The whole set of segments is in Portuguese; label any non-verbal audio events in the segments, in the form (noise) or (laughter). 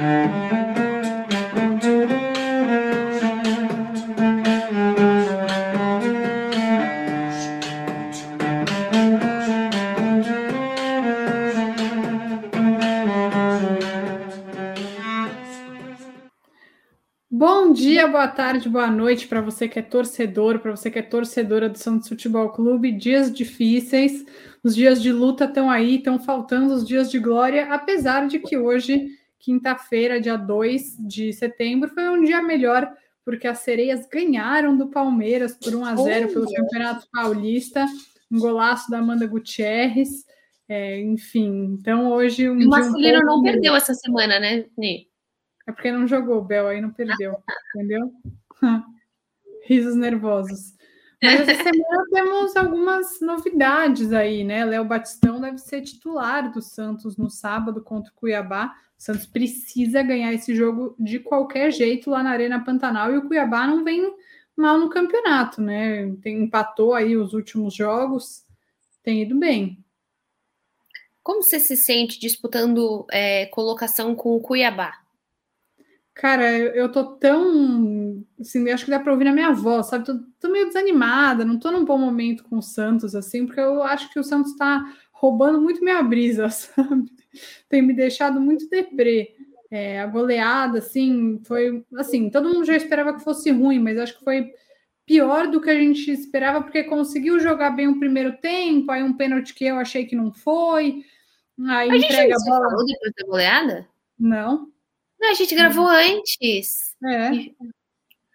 Bom dia, boa tarde, boa noite para você que é torcedor, para você que é torcedora do Santos Futebol Clube. Dias difíceis, os dias de luta estão aí, estão faltando os dias de glória, apesar de que hoje, quinta-feira, dia 2 de setembro, foi um dia melhor, porque as sereias ganharam do Palmeiras por 1 a 0 pelo Campeonato Paulista, um golaço da Amanda Gutierrez. É, enfim, então hoje um o masculino um não perdeu essa semana, né, Ni? É porque não jogou o Bel, aí não perdeu, entendeu? (laughs) Risos nervosos. Mas essa (laughs) semana temos algumas novidades aí, né? Léo Batistão deve ser titular do Santos no sábado contra o Cuiabá. O Santos precisa ganhar esse jogo de qualquer jeito lá na Arena Pantanal e o Cuiabá não vem mal no campeonato, né? Tem, empatou aí os últimos jogos, tem ido bem. Como você se sente disputando é, colocação com o Cuiabá? Cara, eu, eu tô tão. Assim, acho que dá pra ouvir na minha voz, sabe? Tô, tô, meio desanimada, não tô num bom momento com o Santos, assim, porque eu acho que o Santos tá roubando muito minha brisa, (laughs) sabe? Tem me deixado muito deprê. É, a goleada, assim, foi. Assim, todo mundo já esperava que fosse ruim, mas acho que foi pior do que a gente esperava, porque conseguiu jogar bem o primeiro tempo, aí um pênalti que eu achei que não foi. Aí a entrega a bola. Falou depois da goleada? Não. Não, a gente gravou uhum. antes. É.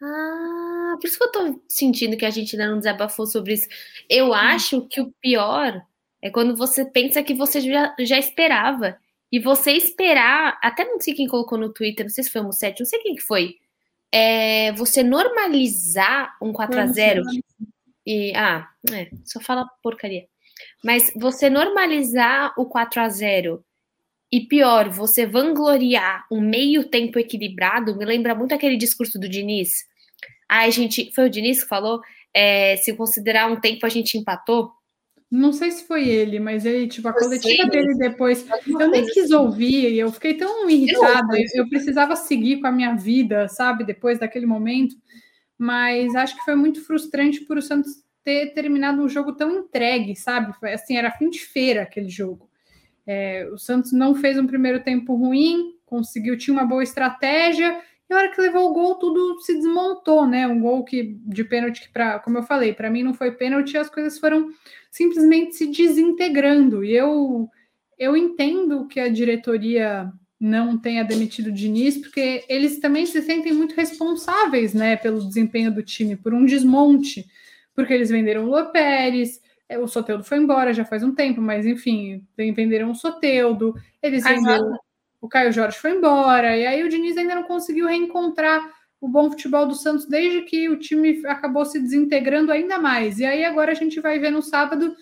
Ah, por isso que eu tô sentindo que a gente ainda não desabafou sobre isso. Eu acho que o pior é quando você pensa que você já, já esperava. E você esperar, até não sei quem colocou no Twitter, não sei se foi o Musset, não sei quem que foi. É, você normalizar um 4 a 0 e ah, é, só fala porcaria. Mas você normalizar o 4 a 0 e pior, você vangloriar um meio tempo equilibrado, me lembra muito aquele discurso do Diniz. Ah, a gente. Foi o Diniz que falou? É, se considerar um tempo, a gente empatou. Não sei se foi ele, mas ele, tipo, a eu coletiva sei, dele depois. Eu nem quis ouvir, eu fiquei tão irritada. Eu, eu precisava seguir com a minha vida, sabe, depois daquele momento. Mas acho que foi muito frustrante por o Santos ter terminado um jogo tão entregue, sabe? Foi assim, era fim de feira aquele jogo. É, o Santos não fez um primeiro tempo ruim, conseguiu, tinha uma boa estratégia, e a hora que levou o gol, tudo se desmontou, né? Um gol que de pênalti que, para, como eu falei, para mim não foi pênalti, as coisas foram simplesmente se desintegrando. E eu, eu entendo que a diretoria não tenha demitido o Diniz, porque eles também se sentem muito responsáveis, né, pelo desempenho do time, por um desmonte, porque eles venderam o Lua Pérez, o Soteudo foi embora já faz um tempo, mas enfim, venderam o Soteudo, eles venderam. O Caio Jorge foi embora, e aí o Diniz ainda não conseguiu reencontrar o bom futebol do Santos desde que o time acabou se desintegrando ainda mais. E aí agora a gente vai ver no sábado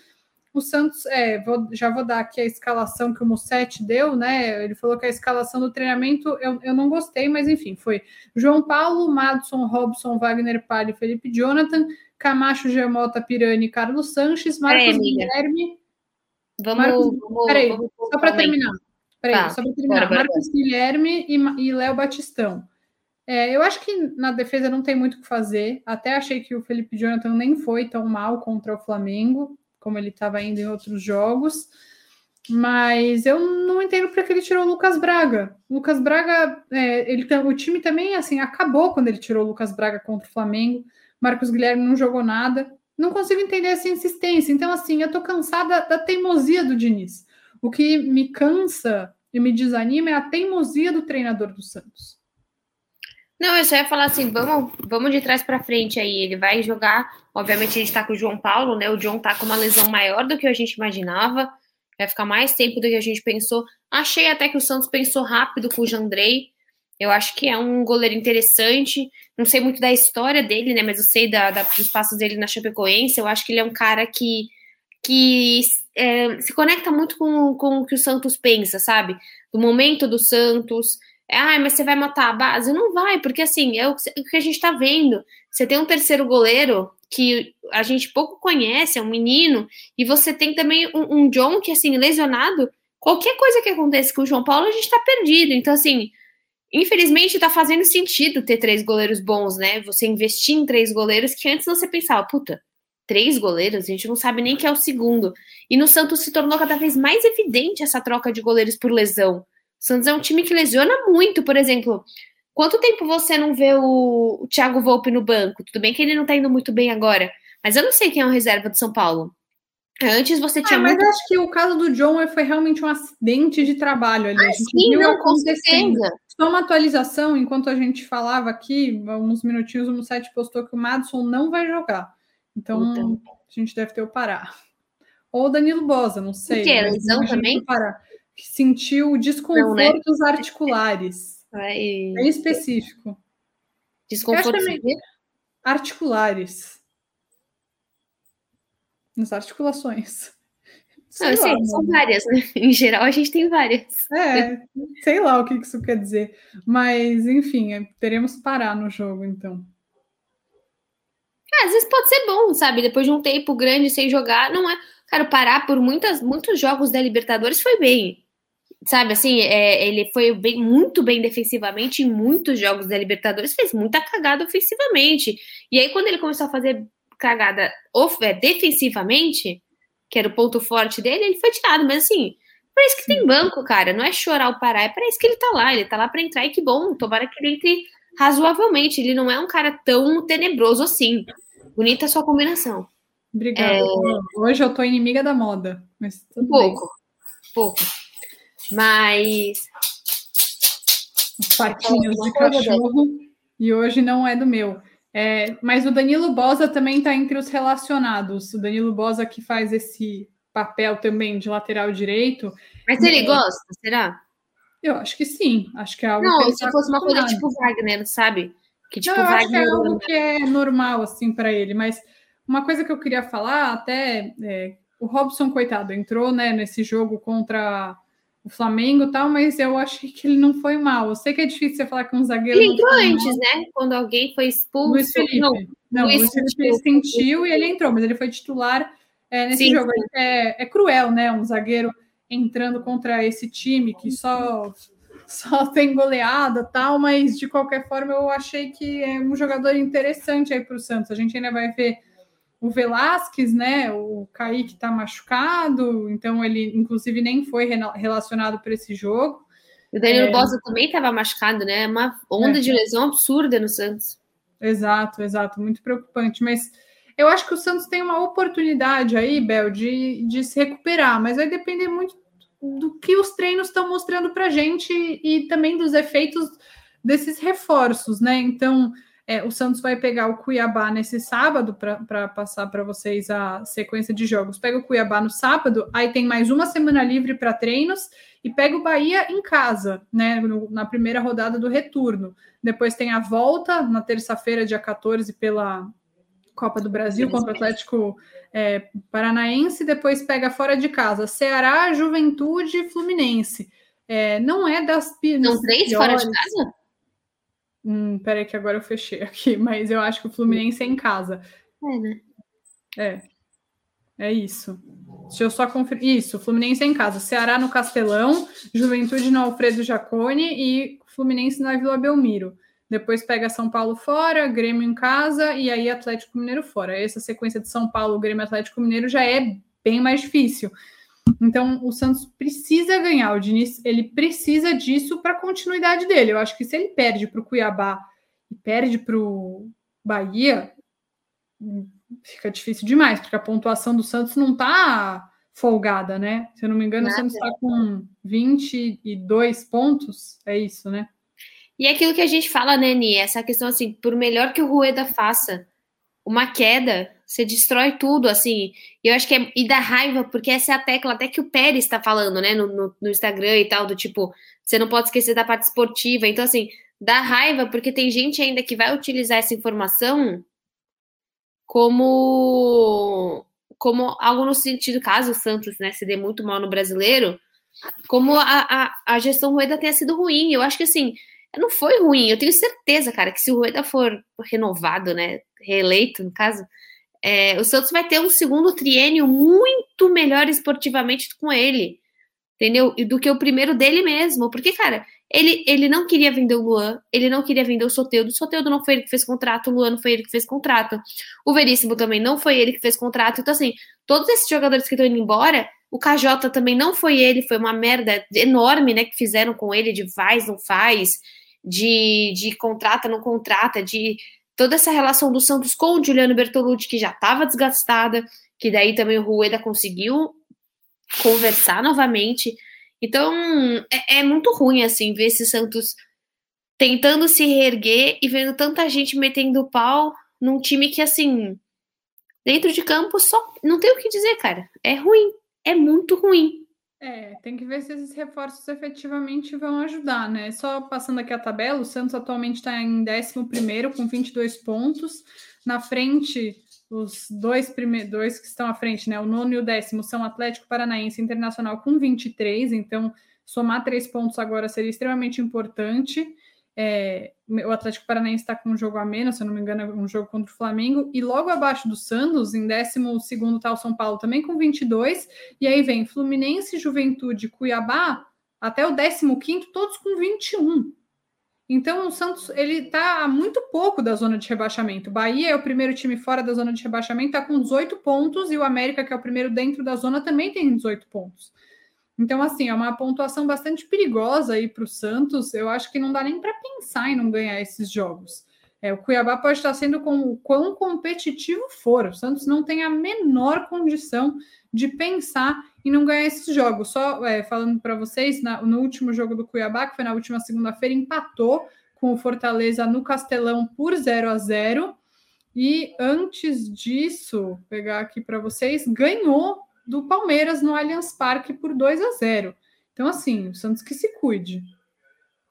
o Santos, é, vou, já vou dar aqui a escalação que o Mussetti deu, né? Ele falou que a escalação do treinamento eu, eu não gostei, mas enfim, foi João Paulo, Madison, Robson, Wagner Palha Felipe Jonathan, Camacho, Gemota, Pirani, Carlos Sanches, Marcos Guilherme. Vamos, Marcos, vamos, peraí, vamos, só para terminar. Peraí, tá, só para terminar. Bora, bora, Marcos bora. Guilherme e, e Léo Batistão. É, eu acho que na defesa não tem muito o que fazer. Até achei que o Felipe Jonathan nem foi tão mal contra o Flamengo, como ele estava indo em outros jogos. Mas eu não entendo porque ele tirou o Lucas Braga. O Lucas Braga, é, ele, o time também assim acabou quando ele tirou o Lucas Braga contra o Flamengo. Marcos Guilherme não jogou nada. Não consigo entender essa insistência. Então, assim, eu tô cansada da teimosia do Diniz. O que me cansa e me desanima é a teimosia do treinador do Santos. Não, eu só ia falar assim, vamos, vamos de trás para frente aí. Ele vai jogar, obviamente a gente tá com o João Paulo, né? O John tá com uma lesão maior do que a gente imaginava. Vai ficar mais tempo do que a gente pensou. Achei até que o Santos pensou rápido com o Jandrei. Eu acho que é um goleiro interessante. Não sei muito da história dele, né? Mas eu sei da, da, dos passos dele na Chapecoense. Eu acho que ele é um cara que, que é, se conecta muito com, com o que o Santos pensa, sabe? Do momento do Santos. Ah, mas você vai matar a base? Não vai, porque assim, é o que a gente tá vendo. Você tem um terceiro goleiro que a gente pouco conhece, é um menino, e você tem também um, um John que, assim, lesionado. Qualquer coisa que aconteça com o João Paulo, a gente tá perdido. Então, assim, infelizmente tá fazendo sentido ter três goleiros bons, né? Você investir em três goleiros que antes você pensava, puta, três goleiros, a gente não sabe nem que é o segundo. E no Santos se tornou cada vez mais evidente essa troca de goleiros por lesão. O Santos é um time que lesiona muito, por exemplo. Quanto tempo você não vê o, o Thiago Volpe no banco? Tudo bem que ele não tá indo muito bem agora, mas eu não sei quem é o reserva do São Paulo. Antes você tinha. Ah, mas muito... acho que o caso do John foi realmente um acidente de trabalho ali. Ah, sim, não, com certeza. Só uma atualização, enquanto a gente falava aqui, uns minutinhos, o site postou que o Madison não vai jogar. Então, então, a gente deve ter o Pará. Ou o Danilo Bosa, não sei. O quê? Lesão também? Pará, que sentiu desconfortos não, né? articulares. (laughs) Ai... Bem específico. Desconfortos articulares nas articulações. Não, sei, são várias, né? (laughs) Em geral, a gente tem várias. É, sei lá o que isso quer dizer. Mas, enfim, é, teremos parar no jogo, então. É, às vezes pode ser bom, sabe? Depois de um tempo grande sem jogar, não é. Cara, parar por muitas, muitos jogos da Libertadores foi bem. Sabe, assim, é, ele foi bem, muito bem defensivamente em muitos jogos da Libertadores, fez muita cagada ofensivamente. E aí, quando ele começou a fazer cagada é, defensivamente, que era o ponto forte dele, ele foi tirado. Mas assim, para isso que tem banco, cara. Não é chorar o parar, é para isso que ele tá lá. Ele tá lá para entrar e que bom. Tomara que ele entre razoavelmente. Ele não é um cara tão tenebroso assim. Bonita a sua combinação. Obrigada. É... Hoje eu tô inimiga da moda. Mas um pouco. Bem. Pouco. Mas. Os patinhos de cachorro. E hoje não é do meu. É, mas o Danilo Bosa também está entre os relacionados. O Danilo Bosa que faz esse papel também de lateral direito. Mas ele é, gosta, será? Eu acho que sim. Acho que é algo. Não, se tá fosse uma coisa tipo Wagner, sabe? Que tipo Não, Wagner. é algo que é normal assim para ele. Mas uma coisa que eu queria falar, até é, o Robson coitado entrou, né, nesse jogo contra o Flamengo tal, mas eu achei que ele não foi mal. Eu sei que é difícil você falar que um zagueiro. Ele entrou antes, mal. né? Quando alguém foi expulso. Luiz Felipe. Não, não Luiz, Luiz Felipe sentiu e ele entrou, mas ele foi titular é, nesse sim, jogo. Sim. É, é cruel, né? Um zagueiro entrando contra esse time que só só tem goleada tal, mas de qualquer forma eu achei que é um jogador interessante aí para o Santos. A gente ainda vai ver o Velasquez, né? O Kaique está machucado, então ele, inclusive, nem foi relacionado para esse jogo. O Danilo é... Bosa também estava machucado, né? Uma onda é. de lesão absurda no Santos. Exato, exato, muito preocupante. Mas eu acho que o Santos tem uma oportunidade aí, Bel, de, de se recuperar, mas vai depender muito do que os treinos estão mostrando para gente e também dos efeitos desses reforços, né? Então, é, o Santos vai pegar o Cuiabá nesse sábado para passar para vocês a sequência de jogos. Pega o Cuiabá no sábado, aí tem mais uma semana livre para treinos e pega o Bahia em casa, né? No, na primeira rodada do retorno. Depois tem a volta na terça-feira, dia 14, pela Copa do Brasil contra o Atlético é, Paranaense. Depois pega fora de casa Ceará, Juventude e Fluminense. É, não é das. São três piores. fora de casa? Hum, peraí que agora eu fechei aqui, (laughs) mas eu acho que o Fluminense é em casa. É, né? É. É isso. Deixa eu só conferir. Isso, Fluminense é em casa. Ceará no Castelão, Juventude no Alfredo Jacone e Fluminense na Vila Belmiro. Depois pega São Paulo fora, Grêmio em casa e aí Atlético Mineiro fora. Essa sequência de São Paulo, Grêmio Atlético Mineiro já é bem mais difícil. Então, o Santos precisa ganhar. O Diniz, ele precisa disso para a continuidade dele. Eu acho que se ele perde para o Cuiabá e perde para o Bahia, fica difícil demais, porque a pontuação do Santos não está folgada, né? Se eu não me engano, Nada. o Santos está com 22 pontos, é isso, né? E é aquilo que a gente fala, né, Ni? Essa questão assim, por melhor que o Rueda faça, uma queda você destrói tudo, assim. E eu acho que é. E dá raiva, porque essa é a tecla até que o Pérez está falando, né, no, no, no, Instagram e tal, do tipo, você não pode esquecer da parte esportiva. Então, assim, dá raiva, porque tem gente ainda que vai utilizar essa informação como. Como algo no sentido, caso o Santos né, se dê muito mal no brasileiro, como a, a, a gestão Rueda tenha sido ruim. Eu acho que assim, não foi ruim. Eu tenho certeza, cara, que se o Rueda for renovado, né, reeleito, no caso, é, o Santos vai ter um segundo triênio muito melhor esportivamente com ele, entendeu? E do que o primeiro dele mesmo. Porque, cara, Ele, ele não queria vender o Luan, ele não queria vender o Soteudo. O Soteudo não foi ele que fez contrato, o Luan não foi ele que fez contrato. O Veríssimo também não foi ele que fez contrato. Então, assim, todos esses jogadores que estão indo embora, o KJ também não foi ele, foi uma merda enorme, né, que fizeram com ele, de faz, não faz, de, de contrata, não contrata, de toda essa relação do Santos com o Juliano Bertolucci, que já estava desgastada, que daí também o Rueda conseguiu conversar novamente. Então, é, é, muito ruim, assim, ver esse Santos tentando se reerguer e vendo tanta gente metendo pau num time que, assim, dentro de campo só não tem o que dizer, cara. É ruim, é muito ruim. É, tem que ver se esses reforços efetivamente vão ajudar, né? Só passando aqui a tabela, o Santos atualmente está em 11 com 22 pontos. Na frente, os dois primeiros dois que estão à frente, né? O nono e o décimo são Atlético Paranaense Internacional com 23, então somar três pontos agora seria extremamente importante. É, o Atlético Paranaense está com um jogo a menos, se eu não me engano, é um jogo contra o Flamengo, e logo abaixo do Santos, em 12 está o São Paulo também com 22, e aí vem Fluminense, Juventude, Cuiabá, até o 15, todos com 21. Então o Santos ele está muito pouco da zona de rebaixamento. Bahia é o primeiro time fora da zona de rebaixamento, está com 18 pontos, e o América, que é o primeiro dentro da zona, também tem 18 pontos. Então, assim, é uma pontuação bastante perigosa aí para o Santos. Eu acho que não dá nem para pensar em não ganhar esses jogos. É, o Cuiabá pode estar sendo com o quão competitivo for. O Santos não tem a menor condição de pensar em não ganhar esses jogos. Só é, falando para vocês, na, no último jogo do Cuiabá, que foi na última segunda-feira, empatou com o Fortaleza no Castelão por 0 a 0 e antes disso, pegar aqui para vocês, ganhou do Palmeiras no Allianz Parque por 2 a 0. Então, assim, o Santos que se cuide.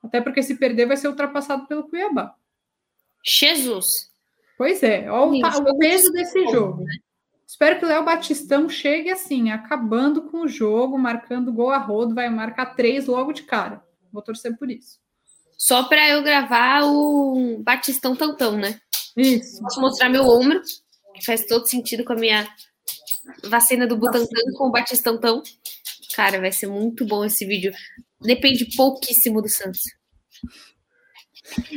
Até porque se perder vai ser ultrapassado pelo Cuiabá. Jesus! Pois é, olha o, o peso desse jogo. Né? Espero que o Léo Batistão chegue assim, acabando com o jogo, marcando gol a rodo, vai marcar três logo de cara. Vou torcer por isso. Só para eu gravar o Batistão Tantão, né? Isso. Posso mostrar meu ombro, que faz todo sentido com a minha Vacina do Butantan com o Batistão tão. Cara, vai ser muito bom esse vídeo. Depende pouquíssimo do Santos.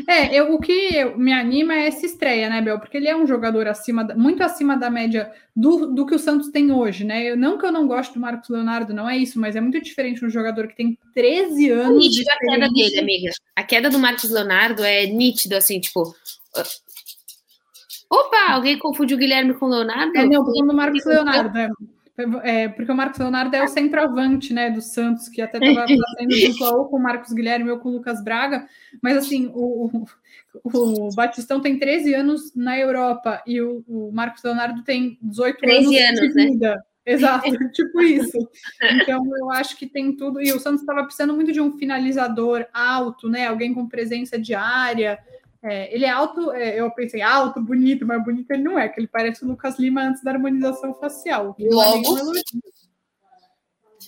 É, eu, o que me anima é essa estreia, né, Bel? Porque ele é um jogador acima, muito acima da média do, do que o Santos tem hoje, né? Eu, não que eu não gosto do Marcos Leonardo, não é isso, mas é muito diferente um jogador que tem 13 anos. É nítido a queda dele, amiga. A queda do Marcos Leonardo é nítido, assim, tipo. Opa, alguém confundiu o Guilherme com o Leonardo? É, não, porque o Marcos Leonardo. É, é, porque o Marcos Leonardo é o centroavante, né, do Santos, que até estava (laughs) fazendo dupla ou com o Marcos Guilherme ou com o Lucas Braga, mas assim, o, o, o Batistão tem 13 anos na Europa e o, o Marcos Leonardo tem 18 anos, anos de né? vida. Né? Exato, (laughs) tipo isso. Então eu acho que tem tudo. E o Santos estava precisando muito de um finalizador alto, né? Alguém com presença diária. É, ele é alto, é, eu pensei alto, bonito, mas bonito ele não é, que ele parece o Lucas Lima antes da harmonização facial. Logo,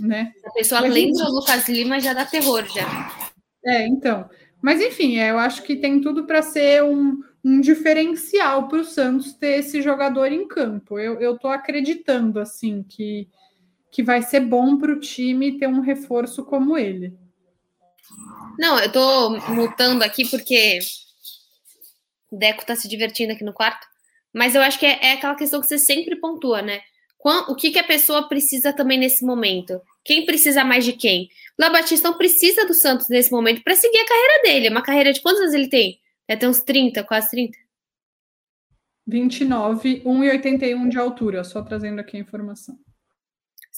né? A pessoa mas, lembra o Lucas Lima já dá terror já. É, então. Mas enfim, é, eu acho que tem tudo para ser um, um diferencial para o Santos ter esse jogador em campo. Eu, eu tô acreditando assim que, que vai ser bom para o time ter um reforço como ele. Não, eu tô mutando aqui porque Deco tá se divertindo aqui no quarto. Mas eu acho que é, é aquela questão que você sempre pontua, né? o que, que a pessoa precisa também nesse momento? Quem precisa mais de quem? Léo Batistão precisa do Santos nesse momento para seguir a carreira dele. É uma carreira de quantos anos ele tem? Deve ter uns 30, quase 30. 29, 1,81 de altura, só trazendo aqui a informação.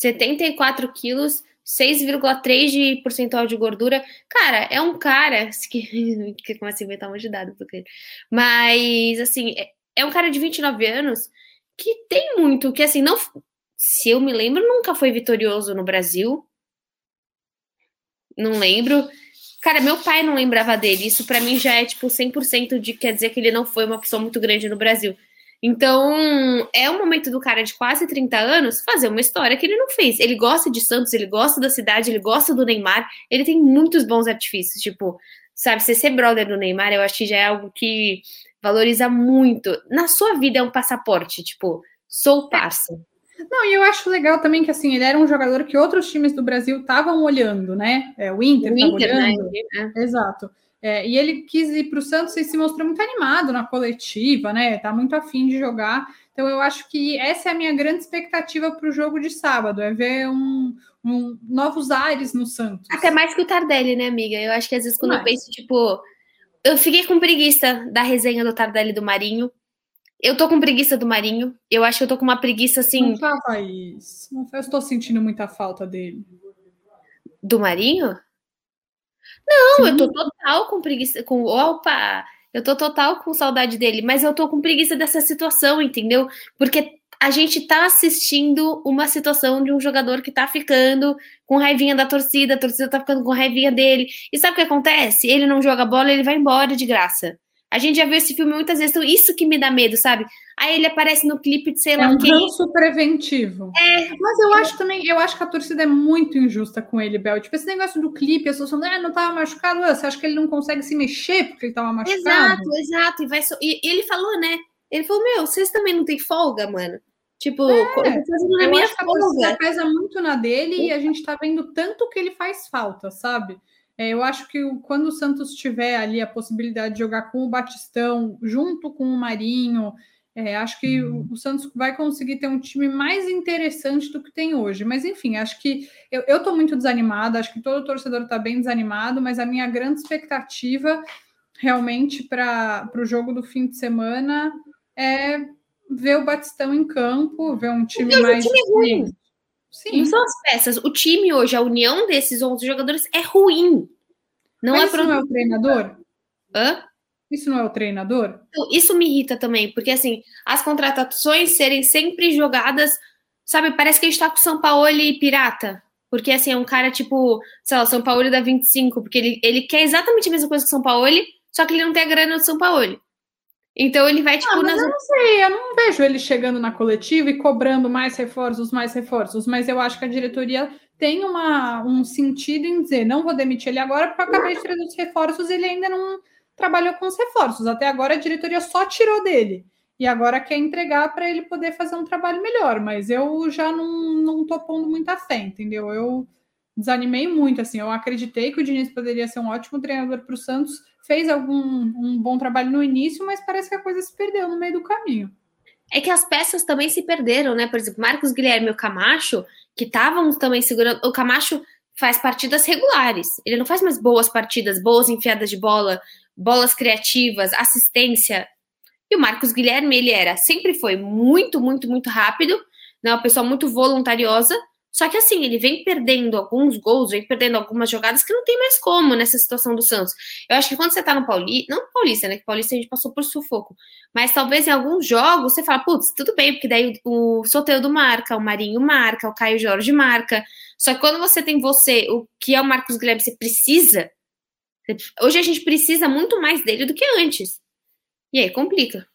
74 quilos, 6,3% de percentual de gordura. Cara, é um cara (laughs) que, que começa a inventar um monte de. Porque... Mas, assim, é, é um cara de 29 anos que tem muito, que assim, não. Se eu me lembro, nunca foi vitorioso no Brasil. Não lembro. Cara, meu pai não lembrava dele. Isso para mim já é tipo 100% de quer dizer que ele não foi uma pessoa muito grande no Brasil. Então, é o momento do cara de quase 30 anos fazer uma história que ele não fez. Ele gosta de Santos, ele gosta da cidade, ele gosta do Neymar, ele tem muitos bons artifícios. Tipo, sabe, você ser brother do Neymar, eu acho que já é algo que valoriza muito. Na sua vida é um passaporte, tipo, sou parça. Não, e eu acho legal também que assim, ele era um jogador que outros times do Brasil estavam olhando, né? É, o Inter estava né? olhando. Né? Exato. É, e ele quis ir para o Santos e se mostrou muito animado na coletiva, né? Tá muito afim de jogar. Então eu acho que essa é a minha grande expectativa para o jogo de sábado, é ver um, um, novos ares no Santos. Até mais que o Tardelli, né, amiga? Eu acho que às vezes quando eu penso, tipo, eu fiquei com preguiça da resenha do Tardelli do Marinho. Eu tô com preguiça do Marinho. Eu acho que eu tô com uma preguiça assim. Não fala isso. Eu estou sentindo muita falta dele. Do Marinho? Não, Sim. eu tô total com preguiça. Com, opa! Eu tô total com saudade dele, mas eu tô com preguiça dessa situação, entendeu? Porque a gente tá assistindo uma situação de um jogador que tá ficando com raivinha da torcida, a torcida tá ficando com raivinha dele. E sabe o que acontece? Ele não joga bola, ele vai embora de graça. A gente já viu esse filme muitas vezes, então isso que me dá medo, sabe? Aí ele aparece no clipe de sei lá é um quem. ranço preventivo. É. Mas eu acho também, eu acho que a torcida é muito injusta com ele, Bel. Tipo, esse negócio do clipe, a pessoas falando, ah, não tava machucado, você acha que ele não consegue se mexer porque ele tava machucado? Exato, exato. E, vai so... e ele falou, né? Ele falou, meu, vocês também não têm folga, mano? Tipo, é, eu tô fazendo na minha folga. A pesa muito na dele e a gente tá vendo tanto que ele faz falta, sabe? É, eu acho que quando o Santos tiver ali a possibilidade de jogar com o Batistão, junto com o Marinho, é, acho que o, o, Santos vai conseguir ter um time mais interessante do que tem hoje. Mas, enfim, acho que eu estou muito desanimada, acho que todo torcedor está bem desanimado, mas a minha grande expectativa realmente para o jogo do fim de semana é ver o Batistão em campo, ver um time mais. O time é ruim. Sim. Não são as peças. O time hoje, a união desses 11 jogadores é ruim. Não Mas é isso não é o treinador? Hã? Isso não é o treinador? Isso me irrita também, porque assim, as contratações serem sempre jogadas, sabe, parece que a gente tá com o São Paulo e pirata. Porque assim, é um cara tipo, sei lá, o São Paulo dá 25, porque ele, ele quer exatamente a mesma coisa que o São Paulo, só que ele não tem a grana do São Paulo. Então ele vai, tipo, ah, nas... Eu não sei, eu não vejo ele chegando na coletiva e cobrando mais reforços, mais reforços, mas eu acho que a diretoria tem uma, um sentido em dizer, não vou demitir ele agora, porque eu acabei de trazer os reforços e ele ainda não trabalhou com os reforços. Até agora a diretoria só tirou dele. E agora quer entregar para ele poder fazer um trabalho melhor. Mas eu já não, não tô pondo muita fé, entendeu? Eu desanimei muito, assim. Eu acreditei que o Diniz poderia ser um ótimo treinador para o Santos, fez algum um bom trabalho no início, mas parece que a coisa se perdeu no meio do caminho. É que as peças também se perderam, né? Por exemplo, Marcos Guilherme e o Camacho, que estavam também segurando. O Camacho faz partidas regulares. Ele não faz mais boas partidas, boas enfiadas de bola, bolas criativas, assistência. E o Marcos Guilherme, ele era, sempre foi muito, muito, muito rápido, né? Uma pessoa muito voluntariosa, só que assim, ele vem perdendo alguns gols, vem perdendo algumas jogadas que não tem mais como nessa situação do Santos. Eu acho que quando você tá no Paulista, não Paulista, né? Que Paulista a gente passou por sufoco, mas talvez em alguns jogos você fala, putz, tudo bem, porque daí o, o do marca, o Marinho marca, o Caio Jorge marca. Só que quando você tem você, o que é o Marcos Guilherme, você precisa. Hoje a gente precisa muito mais dele do que antes. E aí complica.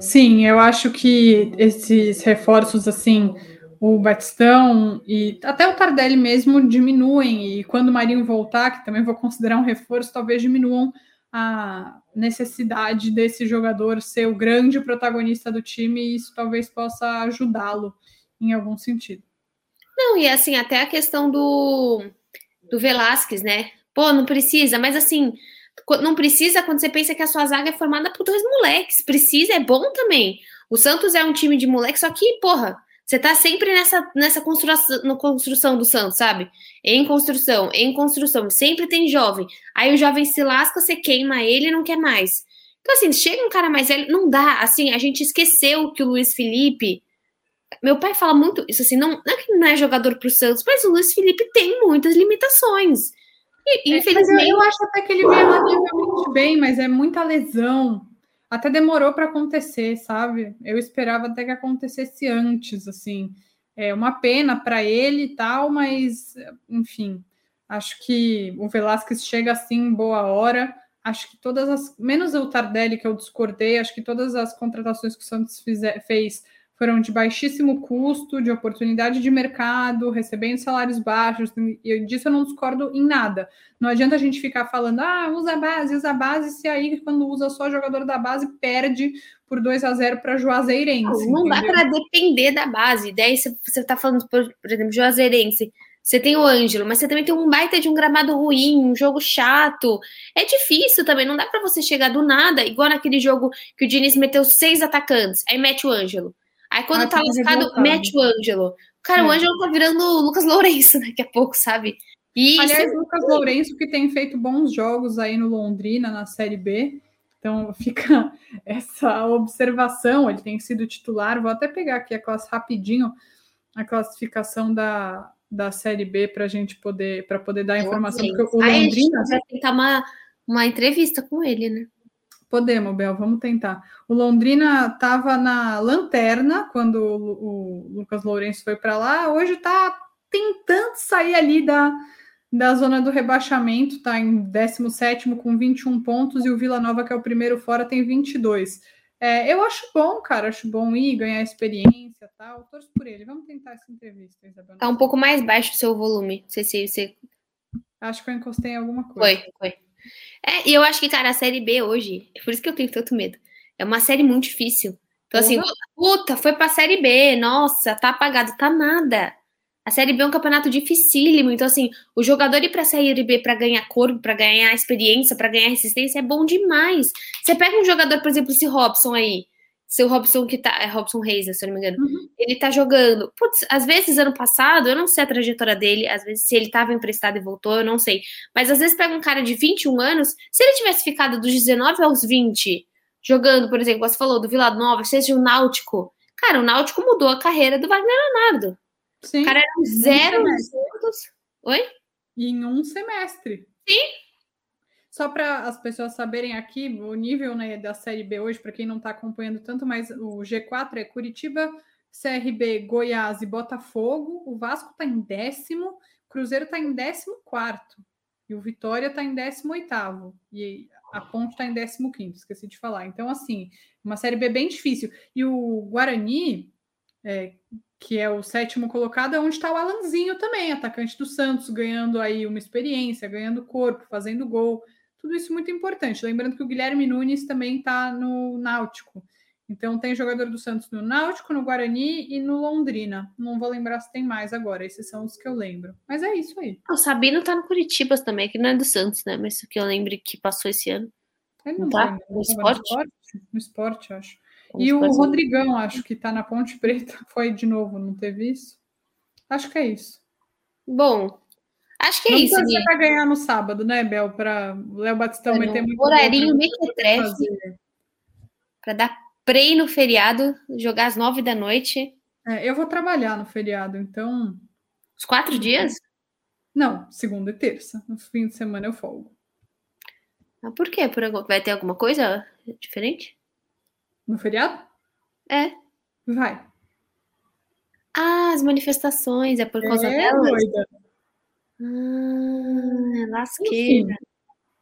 Sim, eu acho que esses reforços assim o Batistão e até o Tardelli mesmo diminuem, e quando o Marinho voltar, que também vou considerar um reforço, talvez diminuam a necessidade desse jogador ser o grande protagonista do time, e isso talvez possa ajudá-lo em algum sentido. Não, e assim, até a questão do, do Velasquez, né? Pô, não precisa, mas assim, não precisa quando você pensa que a sua zaga é formada por dois moleques. Precisa, é bom também. O Santos é um time de moleques, só que, porra, você tá sempre nessa, nessa construção, no construção do Santos, sabe? Em construção, em construção. Sempre tem jovem. Aí o jovem se lasca, você queima ele e não quer mais. Então, assim, chega um cara mais velho, não dá. Assim, a gente esqueceu que o Luiz Felipe. Meu pai fala muito isso, assim, não, não é que não é jogador pro Santos, mas o Luiz Felipe tem muitas limitações. E, é, infelizmente. Eu, eu acho até que ele vem relativamente bem, mas é muita lesão até demorou para acontecer, sabe? Eu esperava até que acontecesse antes, assim. É uma pena para ele e tal, mas enfim, acho que o Velasquez chega assim em boa hora. Acho que todas as, menos o Tardelli que eu discordei, acho que todas as contratações que o Santos fizer, fez foram de baixíssimo custo, de oportunidade de mercado, recebendo salários baixos, e disso eu não discordo em nada. Não adianta a gente ficar falando, ah, usa a base, usa a base, se aí quando usa só jogador da base, perde por 2 a 0 para Juazeirense. Não, não dá para depender da base. Daí você está falando, por, por exemplo, Juazeirense. Você tem o Ângelo, mas você também tem um baita de um gramado ruim, um jogo chato. É difícil também, não dá para você chegar do nada, igual naquele jogo que o Diniz meteu seis atacantes, aí mete o Ângelo. Aí quando ah, tá lascado, mete o Ângelo. Cara, é. o Ângelo tá virando o Lucas Lourenço (laughs) daqui a pouco, sabe? E Aliás, o Lucas Lourenço que tem feito bons jogos aí no Londrina, na Série B. Então (laughs) fica essa observação, ele tem sido titular. Vou até pegar aqui a classe rapidinho, a classificação da, da Série B para a gente poder para poder dar informação. Porque o Londrina vai tentar uma, uma entrevista com ele, né? Podemos, Bel, vamos tentar. O Londrina estava na lanterna quando o, Lucas Lourenço foi para lá. Hoje está tentando sair ali da, da zona do rebaixamento, está em 17 com 21 pontos, e o Vila Nova, que é o primeiro fora, tem 22. É, eu acho bom, cara, acho bom ir ganhar experiência tal. Torço por ele. Vamos tentar essa entrevista, Isabel. Tá um pouco mais baixo o seu volume. Não sei se você. Acho que eu encostei em alguma coisa. Foi, foi. É, e eu acho que, cara, a série B hoje, é por isso que eu tenho tanto medo. É uma série muito difícil. Então, assim, puta, foi pra série B, nossa, tá apagado, tá nada. A Série B é um campeonato dificílimo, então assim, o jogador ir para a Série B para ganhar corpo, para ganhar experiência, para ganhar resistência é bom demais. Você pega um jogador, por exemplo, esse Robson aí, seu Robson que tá, é Robson Reis, se eu não me engano, uhum. ele tá jogando. Putz, às vezes ano passado, eu não sei a trajetória dele, às vezes se ele tava emprestado e voltou, eu não sei. Mas às vezes pega um cara de 21 anos, se ele tivesse ficado dos 19 aos 20, jogando, por exemplo, você falou do Vila Nova, seja o Náutico, cara, o Náutico mudou a carreira do Wagner Leonardo. Sim. O cara era um zero pontos. Oi? Em um semestre. Sim. Só para as pessoas saberem aqui, o nível né, da Série B hoje, para quem não está acompanhando tanto, mas o G4 é Curitiba, CRB, Goiás e Botafogo. O Vasco está em décimo, Cruzeiro está em décimo quarto e o Vitória está em décimo oitavo. E a Ponte está em décimo quinto, esqueci de falar. Então, assim, uma Série B bem difícil. E o Guarani, é, que é o sétimo colocado, é onde está o Alanzinho também, atacante do Santos, ganhando aí uma experiência, ganhando corpo, fazendo gol. Tudo isso muito importante. Lembrando que o Guilherme Nunes também está no Náutico. Então tem jogador do Santos no Náutico, no Guarani e no Londrina. Não vou lembrar se tem mais agora. Esses são os que eu lembro. Mas é isso aí. O Sabino tá no Curitiba também, que não é do Santos, né? Mas que eu lembro que passou esse ano. Ele não, tá? no esporte? no esporte? No esporte, acho. E o Rodrigão, acho que tá na Ponte Preta, (laughs) foi de novo, não teve isso? Acho que é isso. Bom, acho que é isso. Você vai ganhar no sábado, né, Bel? Para Léo Batistão é, meter muito. Horarinho mequetrefe. Para dar prei no feriado, jogar às nove da noite. É, eu vou trabalhar no feriado, então. Os quatro dias? Não, segunda e terça. No fim de semana eu folgo. Ah, por quê? Por, vai ter alguma coisa diferente? No feriado? É. Vai. Ah, as manifestações, é por causa é, delas? Doida. Ah, lasqueira. Enfim,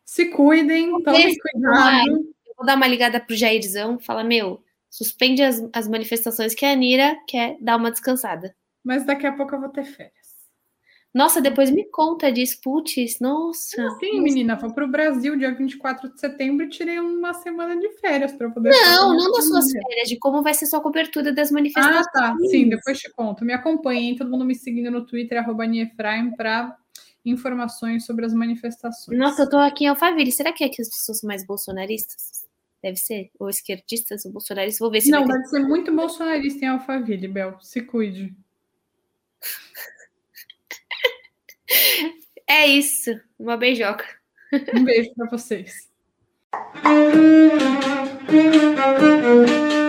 se cuidem, tomem cuidado. Eu vou dar uma ligada pro Jairzão, fala, meu, suspende as, as manifestações que a Anira quer dar uma descansada. Mas daqui a pouco eu vou ter férias. Nossa, depois me conta disso, putz, nossa. Sim, menina, foi para o Brasil dia 24 de setembro e tirei uma semana de férias para poder. Não, não das suas férias, de como vai ser sua cobertura das manifestações. Ah, tá. Sim, depois te conto. Me acompanhem, todo mundo me seguindo no Twitter, arroba para informações sobre as manifestações. Nossa, eu tô aqui em Alphaville. Será que é que as pessoas mais bolsonaristas? Deve ser. Ou esquerdistas ou bolsonaristas? Vou ver se. Não, deve ter... ser muito bolsonarista em Alphaville, Bel. Se cuide. (laughs) É isso. Uma beijoca. Um beijo para vocês. (laughs)